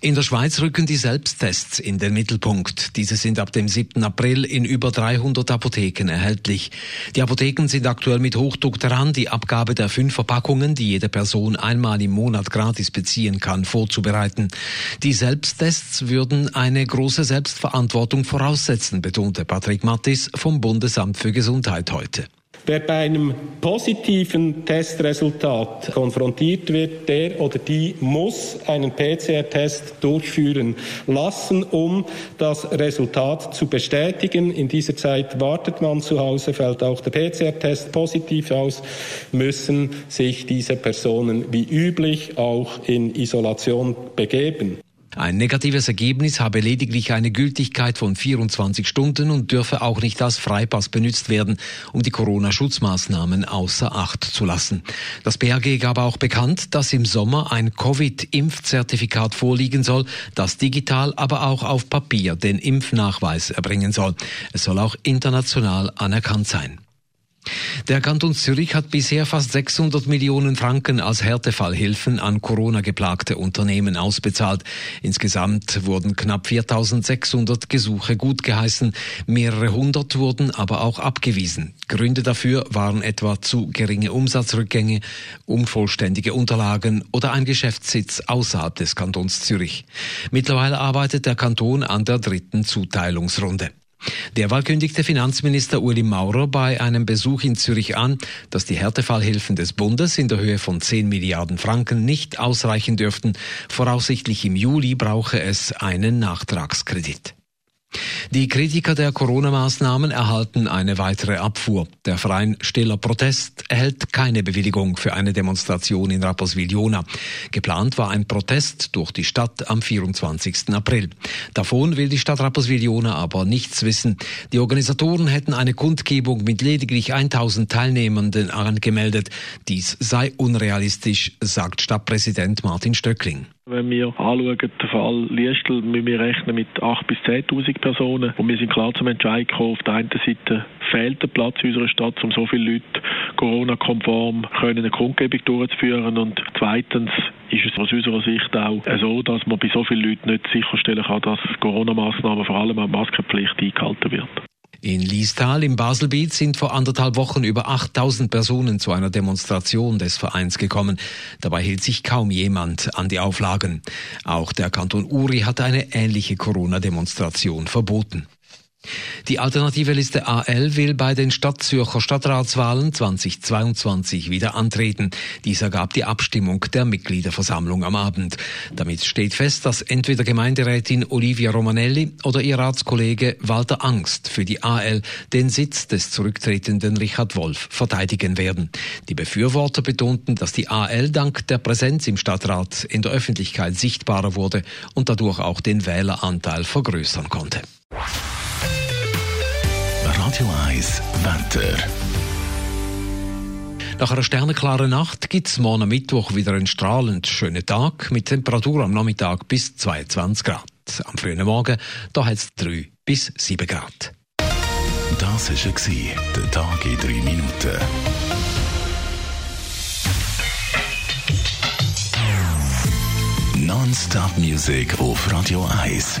In der Schweiz rücken die Selbsttests in den Mittelpunkt. Diese sind ab dem 7. April in über 300 Apotheken erhältlich. Die Apotheken sind aktuell mit Hochdruck daran, die Abgabe der fünf Verpackungen, die jede Person einmal im Monat gratis beziehen kann, vorzubereiten. Die Selbsttests würden eine große Selbstverantwortung voraussetzen, betonte Patrick Mattis vom Bundesamt für Gesundheit heute. Wer bei einem positiven Testresultat konfrontiert wird, der oder die muss einen PCR-Test durchführen lassen, um das Resultat zu bestätigen. In dieser Zeit wartet man zu Hause, fällt auch der PCR-Test positiv aus, müssen sich diese Personen wie üblich auch in Isolation begeben. Ein negatives Ergebnis habe lediglich eine Gültigkeit von 24 Stunden und dürfe auch nicht als Freipass benutzt werden, um die Corona-Schutzmaßnahmen außer Acht zu lassen. Das BAG gab auch bekannt, dass im Sommer ein Covid-Impfzertifikat vorliegen soll, das digital, aber auch auf Papier den Impfnachweis erbringen soll. Es soll auch international anerkannt sein. Der Kanton Zürich hat bisher fast 600 Millionen Franken als Härtefallhilfen an Corona-geplagte Unternehmen ausbezahlt. Insgesamt wurden knapp 4600 Gesuche gutgeheißen, mehrere hundert wurden aber auch abgewiesen. Gründe dafür waren etwa zu geringe Umsatzrückgänge, unvollständige Unterlagen oder ein Geschäftssitz außerhalb des Kantons Zürich. Mittlerweile arbeitet der Kanton an der dritten Zuteilungsrunde. Derweil kündigte Finanzminister Uli Maurer bei einem Besuch in Zürich an, dass die Härtefallhilfen des Bundes in der Höhe von 10 Milliarden Franken nicht ausreichen dürften. Voraussichtlich im Juli brauche es einen Nachtragskredit. Die Kritiker der Corona-Maßnahmen erhalten eine weitere Abfuhr. Der Verein Stiller Protest erhält keine Bewilligung für eine Demonstration in Rapperswil-Jona. Geplant war ein Protest durch die Stadt am 24. April. Davon will die Stadt Rapperswil-Jona aber nichts wissen. Die Organisatoren hätten eine Kundgebung mit lediglich 1000 Teilnehmenden angemeldet. Dies sei unrealistisch, sagt Stadtpräsident Martin Stöckling. Wenn wir anschauen, den Fall Liestel, müssen wir rechnen mit 8.000 bis 10.000 Personen. Und wir sind klar zum Entscheid gekommen, auf der einen Seite fehlt der Platz in unserer Stadt, um so viele Leute Corona-konform eine Kundgebung durchzuführen. Und zweitens ist es aus unserer Sicht auch so, dass man bei so vielen Leuten nicht sicherstellen kann, dass Corona-Maßnahmen, vor allem auch Maskenpflicht, eingehalten wird. In Liestal im Baselbiet sind vor anderthalb Wochen über 8000 Personen zu einer Demonstration des Vereins gekommen. Dabei hielt sich kaum jemand an die Auflagen. Auch der Kanton Uri hatte eine ähnliche Corona-Demonstration verboten. Die alternative Liste AL will bei den Stadtzürcher Stadtratswahlen 2022 wieder antreten. Dies ergab die Abstimmung der Mitgliederversammlung am Abend. Damit steht fest, dass entweder Gemeinderätin Olivia Romanelli oder ihr Ratskollege Walter Angst für die AL den Sitz des zurücktretenden Richard Wolf verteidigen werden. Die Befürworter betonten, dass die AL dank der Präsenz im Stadtrat in der Öffentlichkeit sichtbarer wurde und dadurch auch den Wähleranteil vergrößern konnte. Radio 1 Wetter. Nach einer sternenklaren Nacht gibt es morgen Mittwoch wieder einen strahlend schönen Tag mit Temperatur am Nachmittag bis 22 Grad. Am frühen Morgen da hat es 3 bis 7 Grad. Das war der Tag in 3 Minuten. Non-Stop Music auf Radio 1.